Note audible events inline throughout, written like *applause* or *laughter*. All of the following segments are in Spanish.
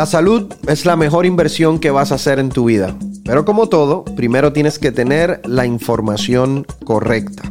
La salud es la mejor inversión que vas a hacer en tu vida. Pero como todo, primero tienes que tener la información correcta.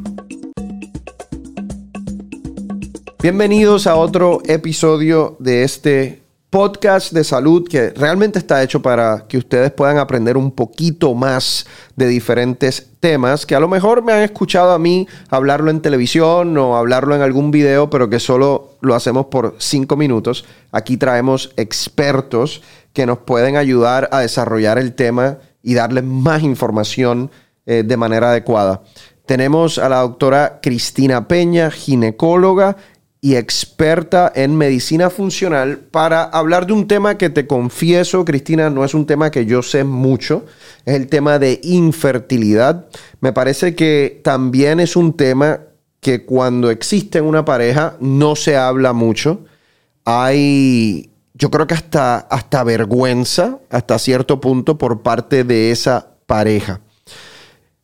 Bienvenidos a otro episodio de este podcast de salud que realmente está hecho para que ustedes puedan aprender un poquito más de diferentes temas que a lo mejor me han escuchado a mí hablarlo en televisión o hablarlo en algún video, pero que solo lo hacemos por cinco minutos. Aquí traemos expertos que nos pueden ayudar a desarrollar el tema y darles más información eh, de manera adecuada. Tenemos a la doctora Cristina Peña, ginecóloga y experta en medicina funcional para hablar de un tema que te confieso, Cristina, no es un tema que yo sé mucho, es el tema de infertilidad. Me parece que también es un tema que cuando existe en una pareja no se habla mucho. Hay, yo creo que hasta, hasta vergüenza, hasta cierto punto, por parte de esa pareja.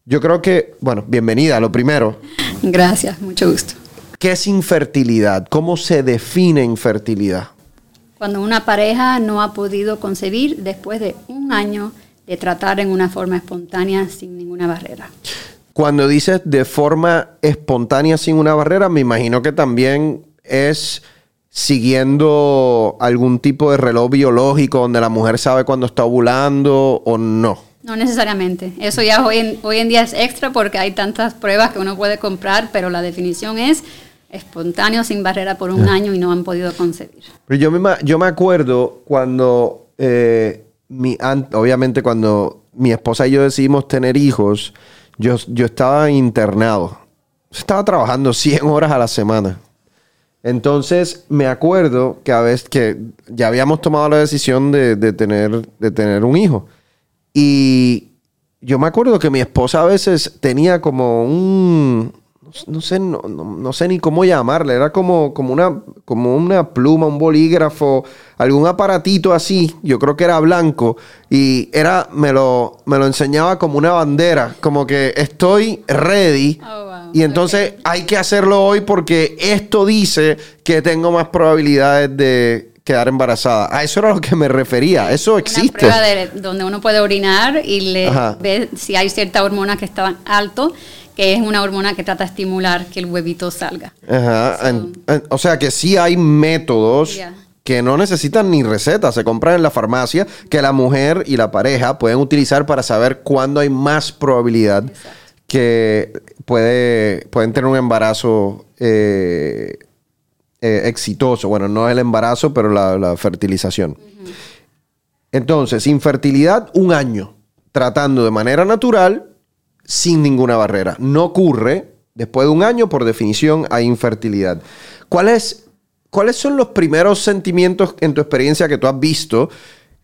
Yo creo que, bueno, bienvenida, lo primero. Gracias, mucho gusto. ¿Qué es infertilidad? ¿Cómo se define infertilidad? Cuando una pareja no ha podido concebir después de un año de tratar en una forma espontánea sin ninguna barrera. Cuando dices de forma espontánea sin una barrera, me imagino que también es siguiendo algún tipo de reloj biológico donde la mujer sabe cuándo está ovulando o no. No necesariamente. Eso ya hoy en, hoy en día es extra porque hay tantas pruebas que uno puede comprar, pero la definición es espontáneo sin barrera por un año y no han podido concebir. Pero yo me, yo me acuerdo cuando, eh, mi, obviamente cuando mi esposa y yo decidimos tener hijos, yo, yo estaba internado. Estaba trabajando 100 horas a la semana. Entonces me acuerdo que a veces que ya habíamos tomado la decisión de, de, tener, de tener un hijo. Y yo me acuerdo que mi esposa a veces tenía como un, no sé, no, no, sé ni cómo llamarle, era como, como, una, como una pluma, un bolígrafo, algún aparatito así, yo creo que era blanco, y era, me lo, me lo enseñaba como una bandera, como que estoy ready, oh, y entonces hay que hacerlo hoy porque esto dice que tengo más probabilidades de quedar embarazada. A eso era lo que me refería. Eso existe. Una prueba de, donde uno puede orinar y le ve si hay cierta hormona que está alto que es una hormona que trata de estimular que el huevito salga. Ajá. o sea que sí hay métodos que no necesitan ni receta, se compran en la farmacia, que la mujer y la pareja pueden utilizar para saber cuándo hay más probabilidad que puede, pueden tener un embarazo eh, eh, exitoso. Bueno, no el embarazo, pero la, fertilización. Entonces, infertilidad, un año, tratando de manera natural sin ninguna barrera. No ocurre, después de un año, por definición, hay infertilidad. ¿Cuáles son los primeros sentimientos en tu experiencia que tú has visto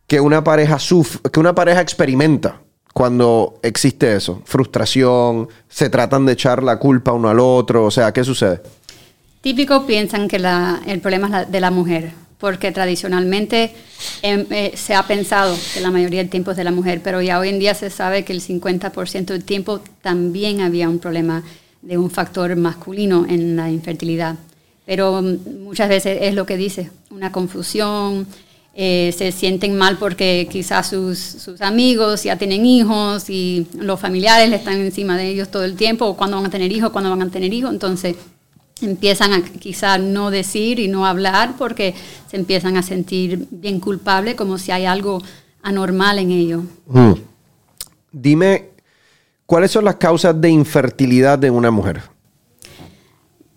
que una pareja sufre, que una pareja experimenta cuando existe eso? Frustración, se tratan de echar la culpa uno al otro, o sea, ¿qué sucede? Típico piensan que el problema es de la mujer porque tradicionalmente em, eh, se ha pensado que la mayoría del tiempo es de la mujer, pero ya hoy en día se sabe que el 50% del tiempo también había un problema de un factor masculino en la infertilidad. Pero mm, muchas veces es lo que dice, una confusión, eh, se sienten mal porque quizás sus, sus, amigos ya tienen hijos y los familiares están encima de ellos todo el tiempo, o cuándo van a tener hijos, cuándo van a tener hijos, entonces empiezan a quizá no decir y no hablar porque se empiezan a sentir bien culpables, como si hay algo anormal en ello. Mm. Dime, ¿cuáles son las causas de infertilidad de una mujer?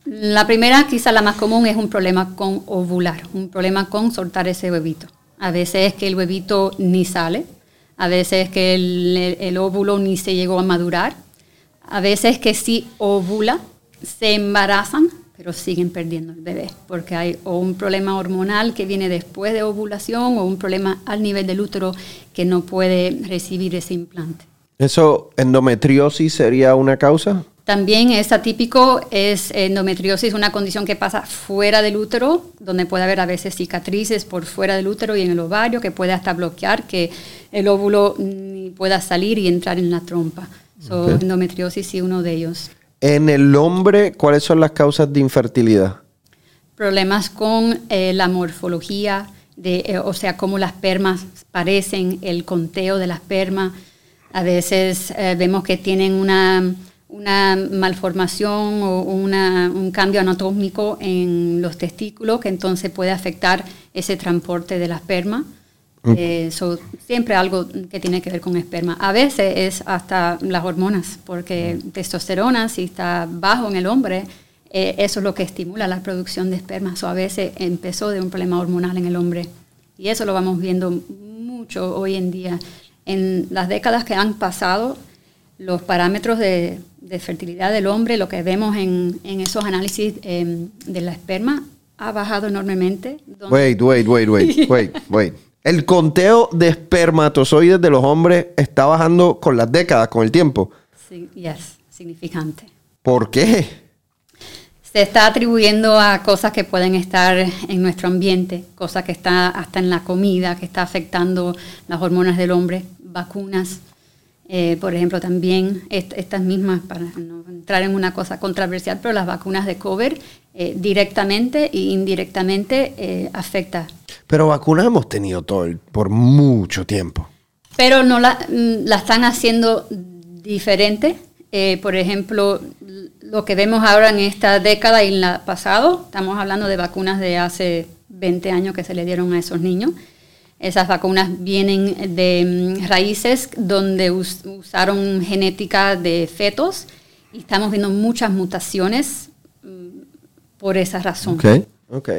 La primera, quizá la más común, es un problema con ovular, un problema con soltar ese huevito. A veces es que el huevito ni sale, a veces es que el, el óvulo ni se llegó a madurar, a veces que sí ovula, se embarazan, pero siguen perdiendo el bebé, porque hay o un problema hormonal que viene después de ovulación o un problema al nivel del útero que no puede recibir ese implante. ¿Eso, endometriosis sería una causa? También es atípico, es endometriosis, una condición que pasa fuera del útero, donde puede haber a veces cicatrices por fuera del útero y en el ovario, que puede hasta bloquear que el óvulo pueda salir y entrar en la trompa. So, Endometriosis sí uno de ellos. En el hombre, ¿cuáles son las causas de infertilidad? Problemas con eh, la morfología, eh, o sea, cómo las permas parecen, el conteo de las permas. A veces eh, vemos que tienen una, una malformación o una, un cambio anatómico en los testículos que entonces puede afectar ese transporte de la esperma. Eh, siempre algo que tiene que ver con esperma. A veces es hasta las hormonas, porque testosterona, si está bajo en el hombre, eh, eso es lo que estimula la producción de esperma. So, a veces empezó de un problema hormonal en el hombre. Y eso lo vamos viendo mucho hoy en día. En las décadas que han pasado, los parámetros de, fertilidad del hombre, lo que vemos en, esos análisis em, de la esperma, ha bajado enormemente. Wait, wait, wait, wait, wait, wait. El conteo de espermatozoides de los hombres está bajando con las décadas, con el tiempo. Sí, yes, significante. ¿Por qué? se está atribuyendo a cosas que pueden estar en nuestro ambiente, cosas que está hasta en la comida, que está afectando las hormonas del hombre, vacunas, eh, por ejemplo, también estas mismas, para no entrar en una cosa controversial, pero las vacunas de COVID eh, directamente e indirectamente eh, afecta. Pero vacunas hemos tenido todo por mucho tiempo. Pero no la, mm, la están haciendo diferente. por ejemplo, lo que vemos ahora en esta década y en la pasado, estamos hablando de vacunas de hace 20 años que se le dieron a esos niños. Esas vacunas vienen de mm, raíces donde usaron genética de fetos y estamos viendo muchas mutaciones por esa razón. Ok, ok.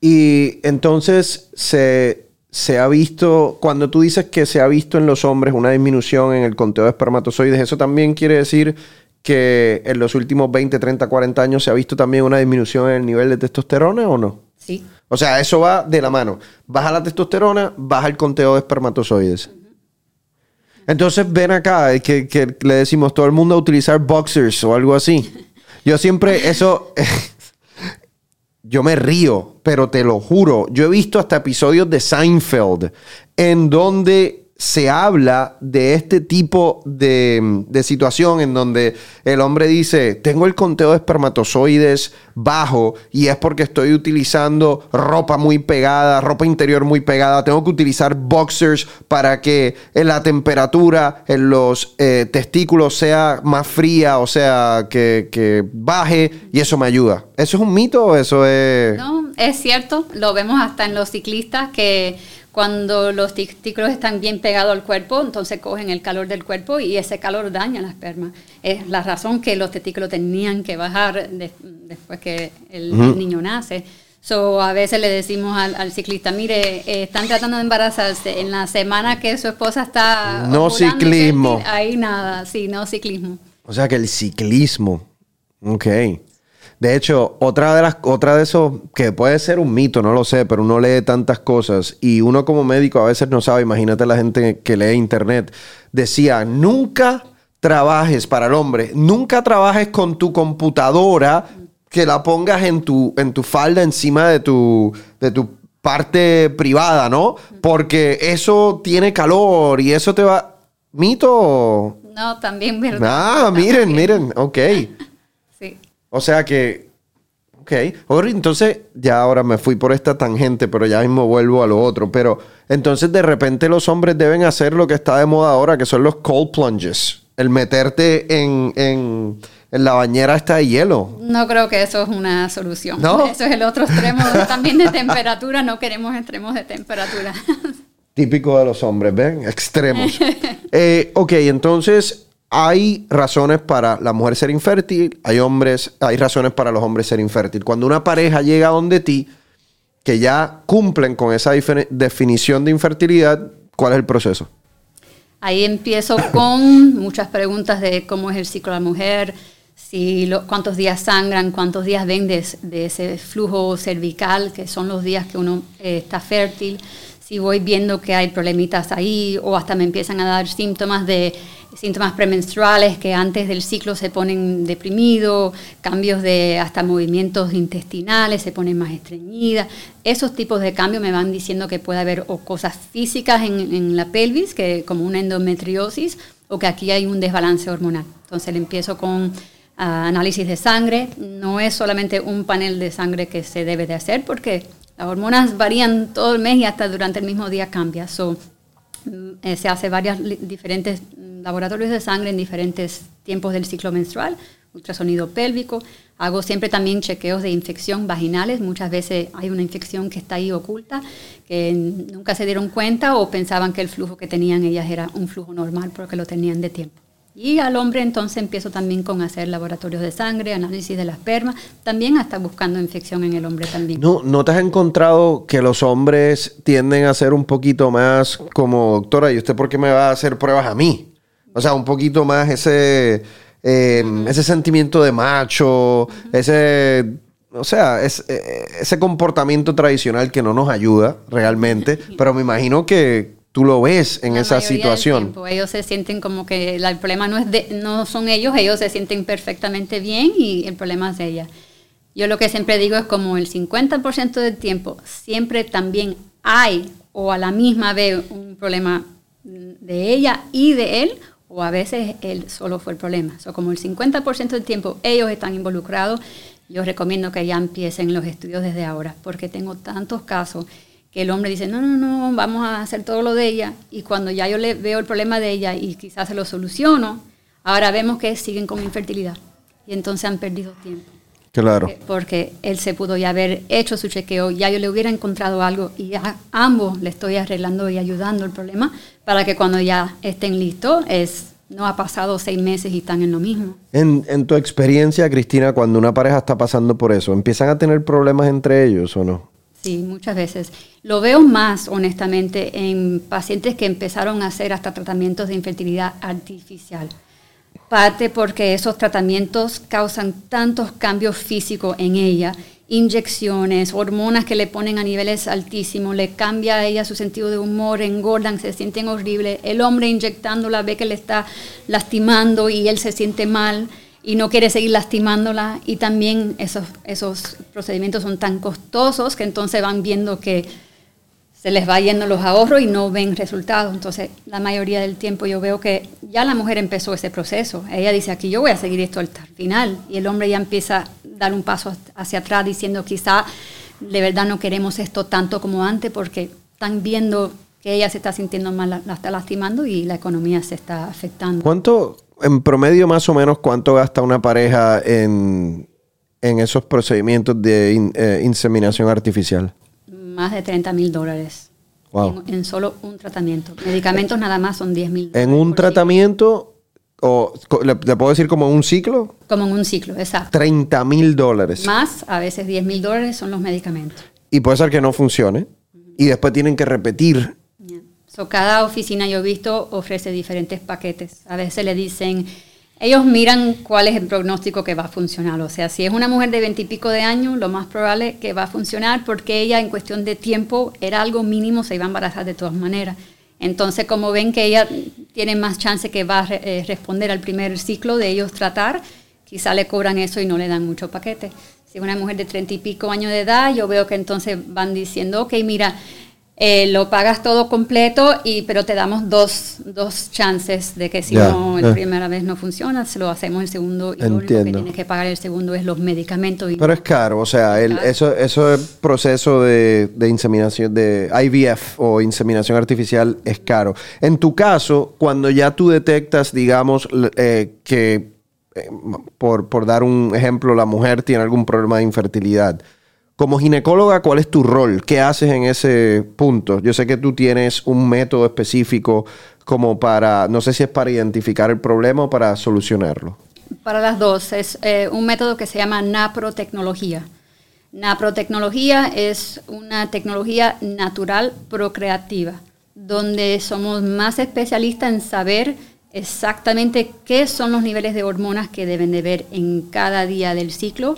Y entonces se, se ha visto, cuando tú dices que se ha visto en los hombres una disminución en el conteo de espermatozoides, ¿eso también quiere decir que en los últimos 20, 30, 40 años se ha visto también una disminución en el nivel de testosterona o no? Sí. O sea, eso va de la mano. Baja la testosterona, baja el conteo de espermatozoides. Entonces ven acá, que, que le decimos todo el mundo a utilizar boxers o algo así. Yo siempre, eso, *laughs* yo me río, pero te lo juro, yo he visto hasta episodios de Seinfeld en donde se habla de este tipo de, situación en donde el hombre dice, tengo el conteo de espermatozoides bajo y es porque estoy utilizando ropa muy pegada, ropa interior muy pegada, tengo que utilizar boxers para que la temperatura en los eh, testículos sea más fría, o sea, que, que baje y eso me ayuda. ¿Eso es un mito o eso es...? No, es cierto, lo vemos hasta en los ciclistas que cuando los testículos están bien pegados al cuerpo, entonces cogen el calor del cuerpo y ese calor daña la esperma. Es la razón que los testículos tenían que bajar después que el, niño nace. So, a veces le decimos al, ciclista, mire, eh, están tratando de embarazarse en la semana que su esposa está... No ciclismo. Ahí nada, sí, no ciclismo. O sea que el ciclismo, ok. De hecho, otra de las, otra de esos, que puede ser un mito, no lo sé, pero uno lee tantas cosas y uno como médico a veces no sabe, imagínate la gente que lee internet, decía, nunca trabajes para el hombre, nunca trabajes con tu computadora que la pongas en tu, en tu falda encima de tu, de tu parte privada, ¿no? Porque eso tiene calor y eso te va... ¿Mito? No, también verdad. Ah, miren, miren, ok. O sea que, ok, entonces ya ahora me fui por esta tangente, pero ya mismo vuelvo a lo otro. Pero entonces de repente los hombres deben hacer lo que está de moda ahora, que son los cold plunges. El meterte en, en, la bañera está de hielo. No creo que eso es una solución. ¿No? *laughs* Eso es el otro extremo *laughs* también de temperatura. No queremos extremos de temperatura. Típico de los hombres, ¿ven? Extremos. *laughs* Eh, ok, entonces hay razones para la mujer ser infértil, hay hombres, hay razones para los hombres ser infértil. Cuando una pareja llega donde ti, que ya cumplen con esa definición de infertilidad, ¿cuál es el proceso? Ahí empiezo *coughs* con muchas preguntas de cómo es el ciclo de la mujer, si cuántos días sangran, cuántos días ven de, ese flujo cervical, que son los días que uno eh, está fértil, si voy viendo que hay problemitas ahí o hasta me empiezan a dar síntomas de síntomas premenstruales que antes del ciclo se ponen deprimidos, cambios de hasta movimientos intestinales, se ponen más estreñidas. Esos tipos de cambios me van diciendo que puede haber cosas físicas en, la pelvis, que como una endometriosis, o que aquí hay un desbalance hormonal. Entonces le empiezo con ah, análisis de sangre. No es solamente un panel de sangre que se debe de hacer porque Las hormonas varían todo el mes y hasta durante el mismo día cambia. Mm, eh, se hace varios diferentes mm, laboratorios de sangre en diferentes tiempos del ciclo menstrual, ultrasonido pélvico. Hago siempre también chequeos de infección vaginales. Muchas veces hay una infección que está ahí oculta, que nunca se dieron cuenta o pensaban que el flujo que tenían ellas era un flujo normal porque lo tenían de tiempo. Y al hombre entonces empiezo también con hacer laboratorios de sangre, análisis de la esperma, también hasta buscando infección en el hombre también. ¿No, ¿No te has encontrado que los hombres tienden a ser un poquito más como, doctora, ¿y usted por qué me va a hacer pruebas a mí? O sea, un poquito más ese, em, ese sentimiento de macho, ese o sea, es, eh, ese comportamiento tradicional que no nos ayuda realmente, pero me imagino que tú lo ves en esa situación. ellos se sienten como que el problema no es de, no son ellos, ellos se sienten perfectamente bien y el problema es de ella. Yo lo que siempre digo es como el 50% del tiempo siempre también hay o a la misma vez un problema de ella y de él o a veces él solo fue el problema. O como el 50% del tiempo ellos están involucrados, yo recomiendo que ya empiecen los estudios desde ahora porque tengo tantos casos que el hombre dice, no, no, no, vamos a hacer todo lo de ella, y cuando ya yo le veo el problema de ella y quizás se lo soluciono, ahora vemos que siguen con infertilidad, y entonces han perdido tiempo. Claro. Porque, él se pudo ya haber hecho su chequeo, ya yo le hubiera encontrado algo y a ambos le estoy arreglando y ayudando el problema para que cuando ya estén listos, es, no ha pasado seis meses y están en lo mismo. En, en tu experiencia, Cristina, cuando una pareja está pasando por eso, ¿empiezan a tener problemas entre ellos o no? Sí, muchas veces. Lo veo más, honestamente, en pacientes que empezaron a hacer hasta tratamientos de infertilidad artificial. Parte porque esos tratamientos causan tantos cambios físicos en ella, inyecciones, hormonas que le ponen a niveles altísimos, le cambia a ella su sentido de humor, engordan, se sienten horribles. El hombre inyectándola ve que le está lastimando y él se siente mal y no quiere seguir lastimándola y también esos, esos procedimientos son tan costosos que entonces van viendo que se les va yendo los ahorros y no ven resultados. Entonces, la mayoría del tiempo yo veo que ya la mujer empezó ese proceso. Ella dice, aquí yo voy a seguir esto hasta el final. Y el hombre ya empieza a dar un paso hacia atrás diciendo, quizá de verdad no queremos esto tanto como antes porque están viendo que ella se está sintiendo mal, la está lastimando y la economía se está afectando. ¿Cuánto, en promedio más o menos cuánto gasta una pareja en, esos procedimientos de eh, inseminación artificial? Más de 30 mil dólares. En, solo un tratamiento. Medicamentos nada más son 10 mil. ¿En un tratamiento? O, ¿le, puedo decir como en un ciclo? Como en un ciclo, exacto. 30 mil dólares. Más, a veces 10 mil dólares son los medicamentos. Y puede ser que no funcione. Y después tienen que repetir cada oficina yo he visto ofrece diferentes paquetes. A veces le dicen, ellos miran cuál es el pronóstico que va a funcionar. O sea, si es una mujer de veintipico de años, lo más probable es que va a funcionar porque ella en cuestión de tiempo era algo mínimo, se iba a embarazar de todas maneras. Entonces, como ven que ella tiene más chance que va a eh, responder al primer ciclo de ellos tratar, quizá le cobran eso y no le dan mucho paquete. Si es una mujer de treinta y pico años de edad, yo veo que entonces van diciendo, ok, mira, eh, lo pagas todo completo, y, pero te damos dos, dos chances de que si no, la primera vez no funciona, se lo hacemos el segundo y lo único que tienes que pagar el segundo es los medicamentos. pero es caro, o sea, el, eso, eso es proceso de, de, inseminación, de IVF o inseminación artificial es caro. En tu caso, cuando ya tú detectas, digamos, eh, que, eh, por, por dar un ejemplo, la mujer tiene algún problema de infertilidad, como ginecóloga, ¿cuál es tu rol? ¿Qué haces en ese punto? Yo sé que tú tienes un método específico como para, no sé si es para identificar el problema o para solucionarlo. Para las dos, es eh, un método que se llama naprotecnología. Naprotecnología es una tecnología natural procreativa, donde somos más especialistas en saber exactamente qué son los niveles de hormonas que deben de ver en cada día del ciclo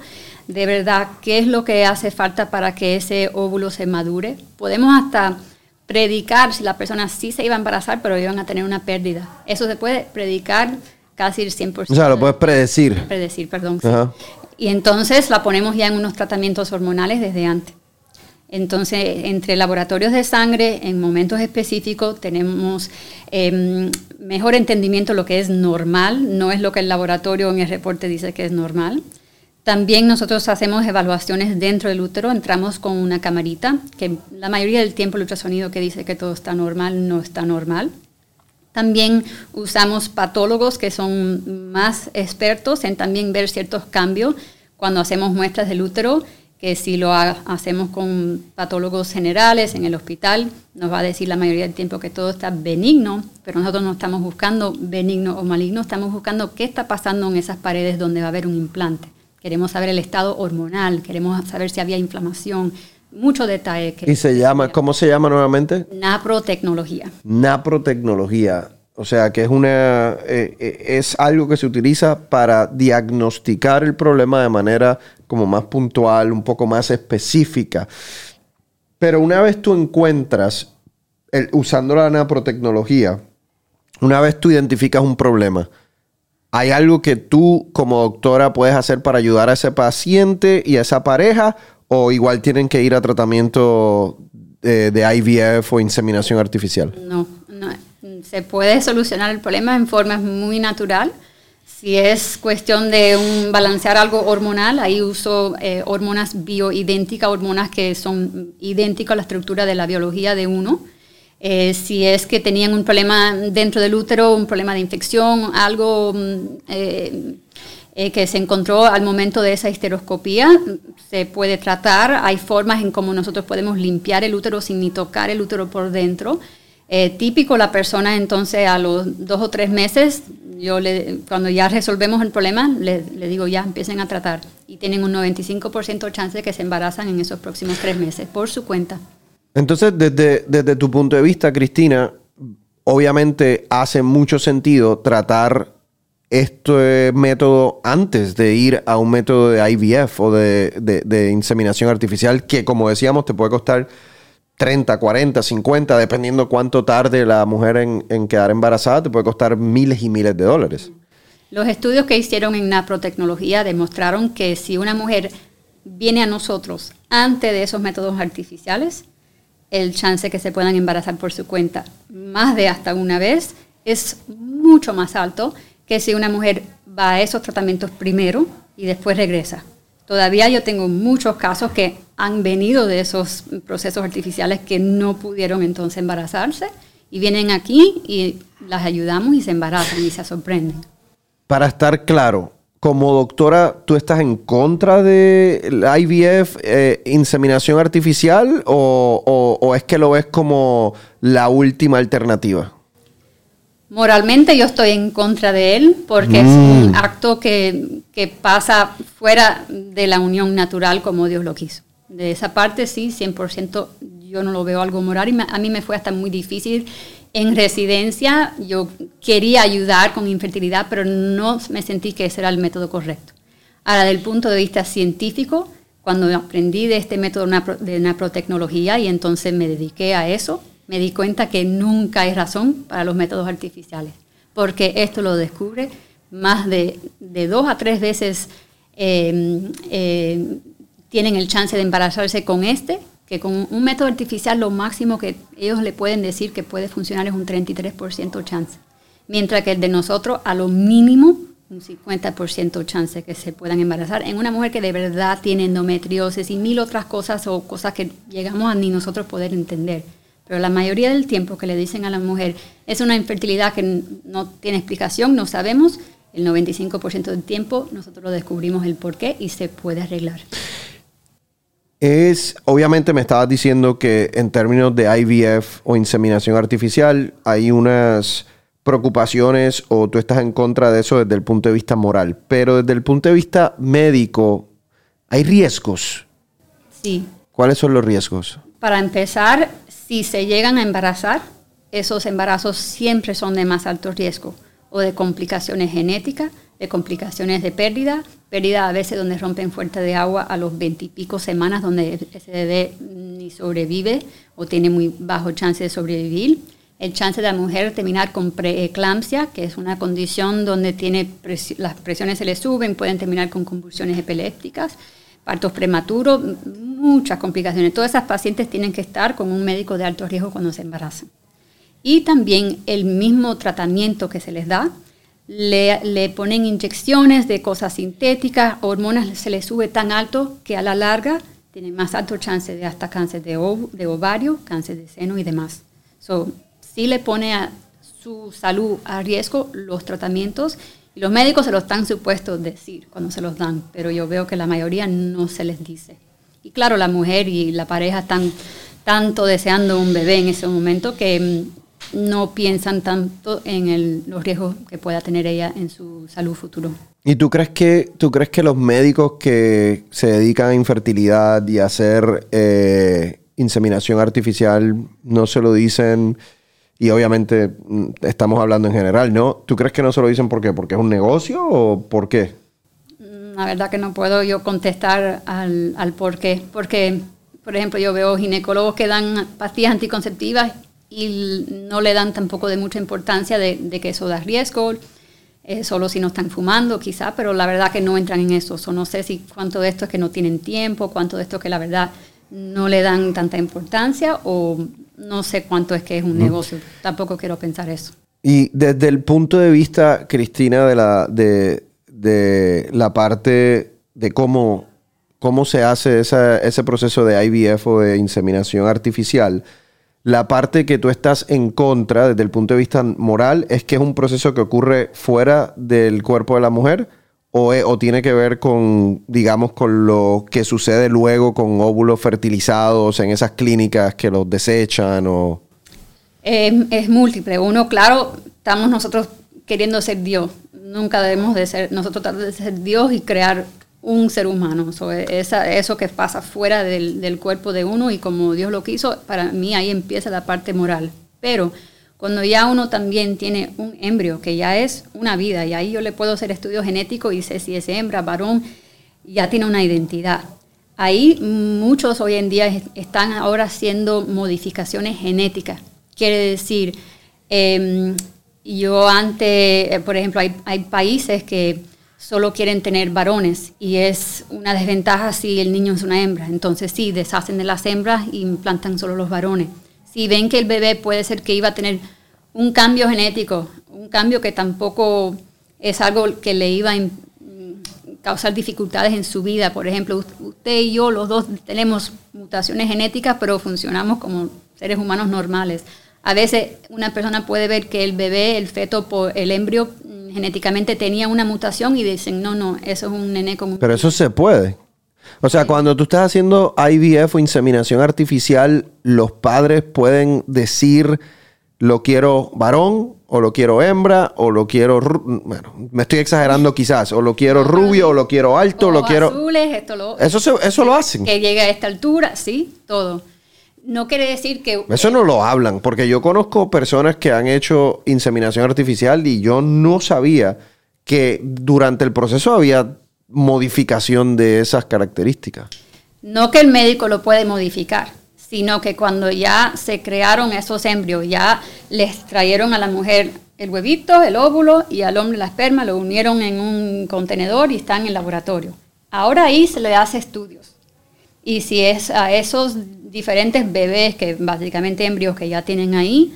de verdad qué es lo que hace falta para que ese óvulo se madure. Podemos hasta predicar si la persona sí se iba a embarazar, pero iban a tener una pérdida. Eso se puede predicar casi el 100%. O sea, lo puedes predecir. Predecir, perdón. Y entonces la ponemos ya en unos tratamientos hormonales desde antes. Entonces, entre laboratorios de sangre, en momentos específicos, tenemos em, mejor entendimiento de lo que es normal, no es lo que el laboratorio en el reporte dice que es normal También nosotros hacemos evaluaciones dentro del útero, entramos con una camarita, que la mayoría del tiempo el ultrasonido que dice que todo está normal no está normal. También usamos patólogos que son más expertos en también ver ciertos cambios cuando hacemos muestras del útero, que si lo hacemos con patólogos generales en el hospital, nos va a decir la mayoría del tiempo que todo está benigno, pero nosotros no estamos buscando benigno o maligno, estamos buscando qué está pasando en esas paredes donde va a haber un implante queremos saber el estado hormonal, queremos saber si había inflamación, mucho detalle. ¿Y se llama, cómo se llama nuevamente? Naprotecnología. Naprotecnología. O sea, que es una eh, eh, es algo que se utiliza para diagnosticar el problema de manera como más puntual, un poco más específica. Pero una vez tú encuentras, usando la naprotecnología, una vez tú identificas un problema, ¿Hay algo que tú como doctora puedes hacer para ayudar a ese paciente y a esa pareja? ¿O igual tienen que ir a tratamiento de, IVF o inseminación artificial? No, no, se puede solucionar el problema en forma muy natural. Si es cuestión de un, balancear algo hormonal, ahí uso eh, hormonas bioidénticas, hormonas que son idénticas a la estructura de la biología de uno. Eh, si es que tenían un problema dentro del útero, un problema de infección, algo mm, eh, eh, que se encontró al momento de esa histeroscopía, se puede tratar. Hay formas en cómo nosotros podemos limpiar el útero sin ni tocar el útero por dentro. típico la persona entonces a los dos o tres meses, yo cuando ya resolvemos el problema, le, le digo ya empiecen a tratar y tienen un 95% de chance de que se embarazan en esos próximos tres meses por su cuenta. Entonces, desde, desde tu punto de vista, Cristina, obviamente hace mucho sentido tratar este método antes de ir a un método de IVF o de, inseminación artificial que, como decíamos, te puede costar 30, 40, 50, dependiendo cuánto tarde la mujer en, en, quedar embarazada, te puede costar miles y miles de dólares. Los estudios que hicieron en naprotecnología demostraron que si una mujer viene a nosotros antes de esos métodos artificiales, el chance que se puedan embarazar por su cuenta más de hasta una vez es mucho más alto que si una mujer va a esos tratamientos primero y después regresa. Todavía yo tengo muchos casos que han venido de esos procesos artificiales que no pudieron entonces embarazarse y vienen aquí y las ayudamos y se embarazan y se sorprenden. Para estar claro, como doctora, ¿tú estás en contra de la IVF, eh, inseminación artificial, o, es que lo ves como la última alternativa? Moralmente yo estoy en contra de él porque es un mm. acto que, pasa fuera de la unión natural como Dios lo quiso. De esa parte sí, 100% yo no lo veo algo moral y a mí me fue hasta muy difícil en residencia yo quería ayudar con infertilidad, pero no me sentí que ese era el método correcto. Ahora, del punto de vista científico, cuando aprendí de este método de naprotecnología y entonces me dediqué a eso, me di cuenta que nunca hay razón para los métodos artificiales, porque esto lo descubre más de, dos a tres veces eh, eh, tienen el chance de embarazarse con este que con un método artificial lo máximo que ellos le pueden decir que puede funcionar es un 33% chance, mientras que el de nosotros a lo mínimo un 50% chance que se puedan embarazar. En una mujer que de verdad tiene endometriosis y mil otras cosas o cosas que llegamos a ni nosotros poder entender. Pero la mayoría del tiempo que le dicen a la mujer es una infertilidad que no tiene explicación, no sabemos, el 95% del tiempo nosotros lo descubrimos el por qué y se puede arreglar es, obviamente me estabas diciendo que en términos de IVF o inseminación artificial hay unas preocupaciones o tú estás en contra de eso desde el punto de vista moral, pero desde el punto de vista médico, ¿hay riesgos? Sí. ¿Cuáles son los riesgos? Para empezar, si se llegan a embarazar, esos embarazos siempre son de más alto riesgo o de complicaciones genéticas, de complicaciones de pérdida, pérdida a veces donde rompen fuerte de agua a los veintipico semanas, donde ese bebé ni sobrevive o tiene muy bajo chance de sobrevivir. El chance de la mujer terminar con preeclampsia, que es una condición donde tiene las presiones se le suben, pueden terminar con convulsiones epilépticas, partos prematuros, muchas complicaciones. Todas esas pacientes tienen que estar con un médico de alto riesgo cuando se embarazan. Y también el mismo tratamiento que se les da le, le, ponen inyecciones de cosas sintéticas, hormonas se le sube tan alto que a la larga tiene más alto chance de hasta cáncer de, de ovario, cáncer de seno y demás. So, sí le pone a su salud a riesgo los tratamientos y los médicos se lo están supuestos decir cuando se los dan, pero yo veo que la mayoría no se les dice. Y claro, la mujer y la pareja están tanto deseando un bebé en ese momento que mm, no piensan tanto en los riesgos que pueda tener ella en su salud futuro. ¿Y tú crees que, tú crees que los médicos que se dedican a infertilidad y a hacer eh, inseminación artificial no se lo dicen? Y obviamente mm, estamos hablando en general, ¿no? ¿Tú crees que no se lo dicen por qué? ¿Porque es un negocio o por qué? La verdad que no puedo yo contestar al, al por qué. Porque, por ejemplo, yo veo ginecólogos que dan pastillas anticonceptivas y no le dan tampoco de mucha importancia de, que eso da riesgo, eh, solo si no están fumando quizá, pero la verdad que no entran en eso. O no sé si cuánto de esto es que no tienen tiempo, cuánto de esto es que la verdad no le dan tanta importancia o no sé cuánto es que es un negocio. Tampoco quiero pensar eso. Y desde el punto de vista, Cristina, de la, de, de la parte de cómo, cómo se hace ese proceso de IVF o de inseminación artificial, la parte que tú estás en contra desde el punto de vista moral es que es un proceso que ocurre fuera del cuerpo de la mujer o, o, tiene que ver con, digamos, con lo que sucede luego con óvulos fertilizados en esas clínicas que los desechan o... es múltiple. Uno, claro, estamos nosotros queriendo ser Dios nunca debemos de ser, nosotros tratar de ser Dios y crear un ser humano. eso que pasa fuera del, cuerpo de uno y como Dios lo quiso, para mí ahí empieza la parte moral. Pero cuando ya uno también tiene un embrio, que ya es una vida, y ahí yo le puedo hacer estudio genético y sé si es hembra, varón, ya tiene una identidad. Ahí muchos hoy en día están ahora haciendo modificaciones genéticas. Quiere decir, eh, yo antes, eh, por ejemplo, hay, hay, países que solo quieren tener varones y es una desventaja si el niño es una hembra. Entonces sí, deshacen de las hembras y implantan solo los varones. Si ven que el bebé puede ser que iba a tener un cambio genético, un cambio que tampoco es algo que le iba a causar dificultades en su vida. Por ejemplo, usted y yo, los dos tenemos mutaciones genéticas, pero funcionamos como seres humanos normales a veces una persona puede ver que el bebé, el feto, el embrio mm, genéticamente tenía una mutación y dicen, no, no, eso es un nene con. Pero eso se puede. O sea, cuando tú estás haciendo IVF o inseminación artificial, los padres pueden decir, lo quiero varón, o lo quiero hembra, o lo quiero, bueno, me estoy exagerando quizás, o lo quiero rubio, o lo quiero alto, o lo quiero... Azules, esto lo... Eso, eso lo hacen. Que llegue a esta altura, sí, todo no quiere decir que... Eso no lo hablan, porque yo conozco personas que han hecho inseminación artificial y yo no sabía que durante el proceso había modificación de esas características. No que el médico lo puede modificar, sino que cuando ya se crearon esos embrios, ya les trajeron a la mujer el huevito, el óvulo y al hombre la esperma, lo unieron en un contenedor y están en el laboratorio. Ahora ahí se le hace estudios. Y si es a esos diferentes bebés, que básicamente embrios que ya tienen ahí,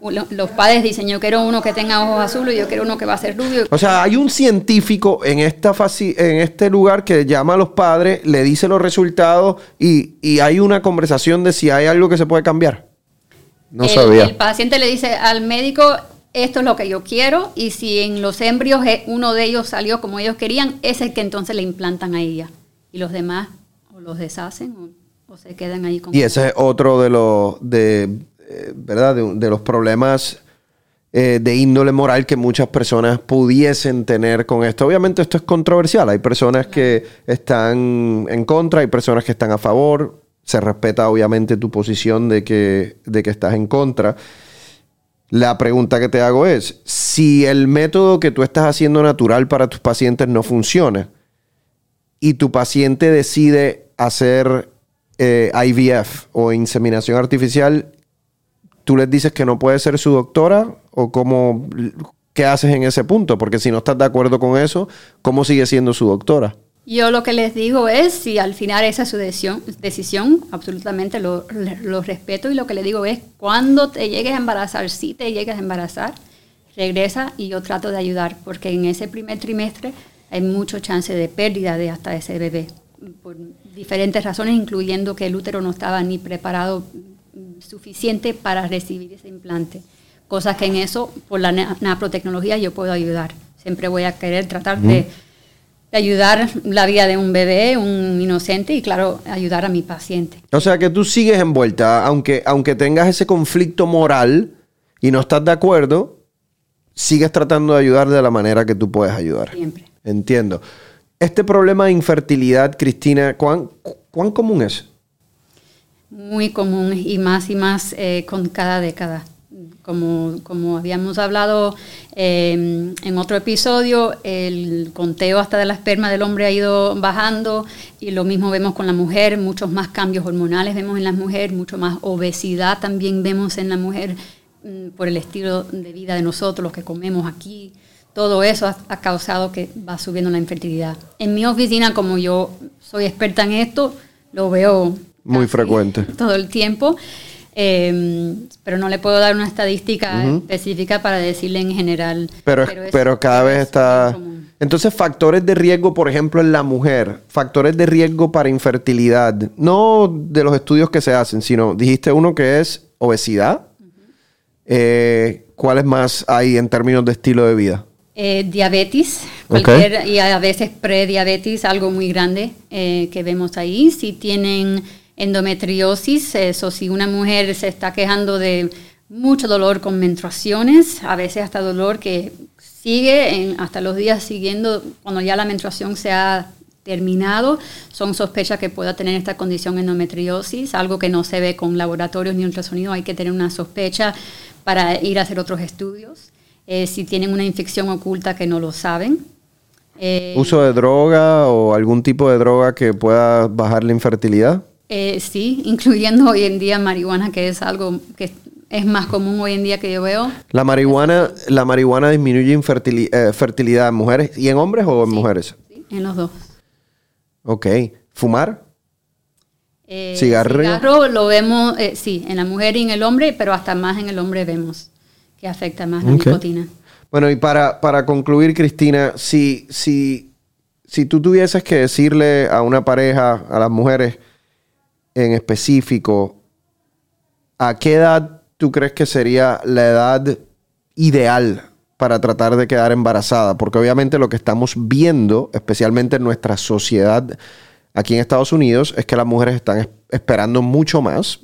los padres dicen, yo quiero uno que tenga ojos azules, yo quiero uno que va a ser rubio. O sea, hay un científico en, esta en este lugar que llama a los padres, le dice los resultados y, y hay una conversación de si hay algo que se puede cambiar. No sabía. El paciente le dice al médico, esto es lo que yo quiero y si en los embrios eh, uno de ellos salió como ellos querían, ese es el que entonces le implantan a ella. Y los demás o los deshacen o o se quedan ahí con... Y ese es otro de los, de, eh, ¿verdad? De, los problemas eh, de índole moral que muchas personas pudiesen tener con esto. Obviamente esto es controversial. Hay personas que están en contra, hay personas que están a favor. Se respeta obviamente tu posición de que, de que estás en contra. La pregunta que te hago es, si el método que tú estás haciendo natural para tus pacientes no funciona y tu paciente decide hacer eh, IVF o inseminación artificial, tú les dices que no puede ser su doctora o cómo, qué haces en ese punto, porque si no estás de acuerdo con eso, ¿cómo sigue siendo su doctora? Yo lo que les digo es, si al final esa es su decisión, decisión absolutamente lo, respeto y lo que le digo es, cuando te llegues a embarazar, si te llegues a embarazar, regresa y yo trato de ayudar, porque en ese primer trimestre hay mucho chance de pérdida de hasta ese bebé, diferentes razones, incluyendo que el útero no estaba ni preparado suficiente para recibir ese implante. Cosas que en eso, por la naprotecnología, yo puedo ayudar. Siempre voy a querer tratar de, ayudar la vida de un bebé, un inocente, y claro, ayudar a mi paciente. O sea que tú sigues envuelta, aunque, aunque tengas ese conflicto moral y no estás de acuerdo, sigues tratando de ayudar de la manera que tú puedes ayudar. Siempre. Entiendo. Este problema de infertilidad, Cristina, ¿cuán, común es? Muy común y más y más eh, con cada década. Como, como habíamos hablado em, en otro episodio, el conteo hasta de la esperma del hombre ha ido bajando y lo mismo vemos con la mujer, muchos más cambios hormonales vemos en la mujer, mucho más obesidad también vemos en la mujer mm, por el estilo de vida de nosotros, los que comemos aquí. Todo eso ha, ha causado que va subiendo la infertilidad. En mi oficina, como yo soy experta en esto, lo veo muy frecuente. Todo el tiempo. Eh, pero no le puedo dar una estadística específica para decirle en general. Pero, pero, cada vez está... Entonces, factores de riesgo, por ejemplo, en la mujer, factores de riesgo para infertilidad, no de los estudios que se hacen, sino dijiste uno que es obesidad. Eh, ¿Cuáles más hay en términos de estilo de vida? Eh, diabetes, cualquier, y a veces prediabetes, algo muy grande que vemos ahí. Si tienen endometriosis, eso si una mujer se está quejando de mucho dolor con menstruaciones, a veces hasta dolor que sigue hasta los días siguiendo, cuando ya la menstruación se ha terminado, son sospechas que pueda tener esta condición endometriosis, algo que no se ve con laboratorios ni ultrasonido, hay que tener una sospecha para ir a hacer otros estudios. Eh, si tienen una infección oculta que no lo saben. Eh, ¿Uso de droga o algún tipo de droga que pueda bajar la infertilidad? Eh, sí, incluyendo hoy en día marihuana, que es algo que es más común hoy en día que yo veo. La marihuana, la marihuana disminuye eh, fertilidad en mujeres y en hombres o en mujeres. Sí, en los dos. Ok. ¿Fumar? Eh, cigarro. lo vemos, eh, sí, en la mujer y en el hombre, pero hasta más en el hombre vemos que afecta más la nicotina. Bueno, y para, para concluir, Cristina, si, si, si tú tuvieses que decirle a una pareja, a las mujeres, en específico, ¿a qué edad tú crees que sería la edad ideal para tratar de quedar embarazada? Porque obviamente lo que estamos viendo, especialmente en nuestra sociedad aquí en Estados Unidos, es que las mujeres están esperando mucho más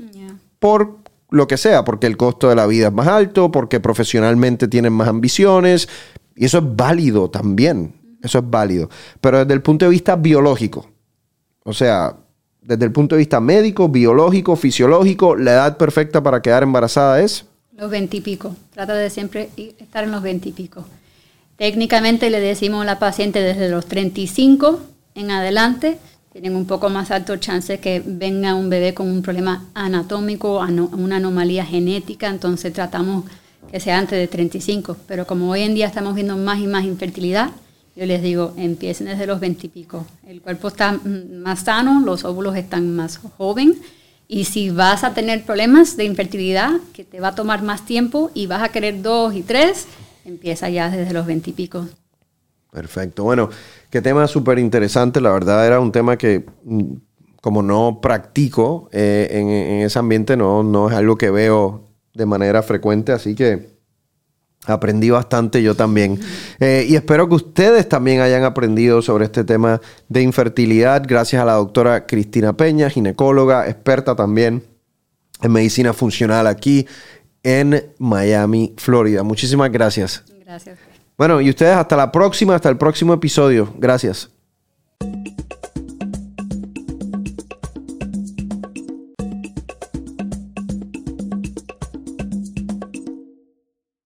por lo que sea, porque el costo de la vida es más alto, porque profesionalmente tienen más ambiciones, y eso es válido también, eso es válido. Pero desde el punto de vista biológico, o sea, desde el punto de vista médico, biológico, fisiológico, la edad perfecta para quedar embarazada es? Los veintipico. Trata de siempre estar en los veintipico. Técnicamente le decimos a la paciente desde los 35 en adelante, tienen un poco más alto chance que venga un bebé con un problema anatómico, una anomalía genética, entonces tratamos que sea antes de 35. Pero como hoy en día estamos viendo más y más infertilidad, yo les digo, empiecen desde los veintipico. El cuerpo está más sano, los óvulos están más jóvenes. Y si vas a tener problemas de infertilidad, que te va a tomar más tiempo y vas a querer dos y tres, empieza ya desde los veintipico. Perfecto. Bueno, qué tema súper interesante. La verdad era un tema que, mm, como no practico eh, en, ese ambiente, no, no es algo que veo de manera frecuente. Así que Aprendí bastante yo también. Eh, y espero que ustedes también hayan aprendido sobre este tema de infertilidad gracias a la doctora Cristina Peña, ginecóloga, experta también en medicina funcional aquí en Miami, Florida. Muchísimas gracias. Gracias. Bueno, y ustedes hasta la próxima, hasta el próximo episodio. Gracias.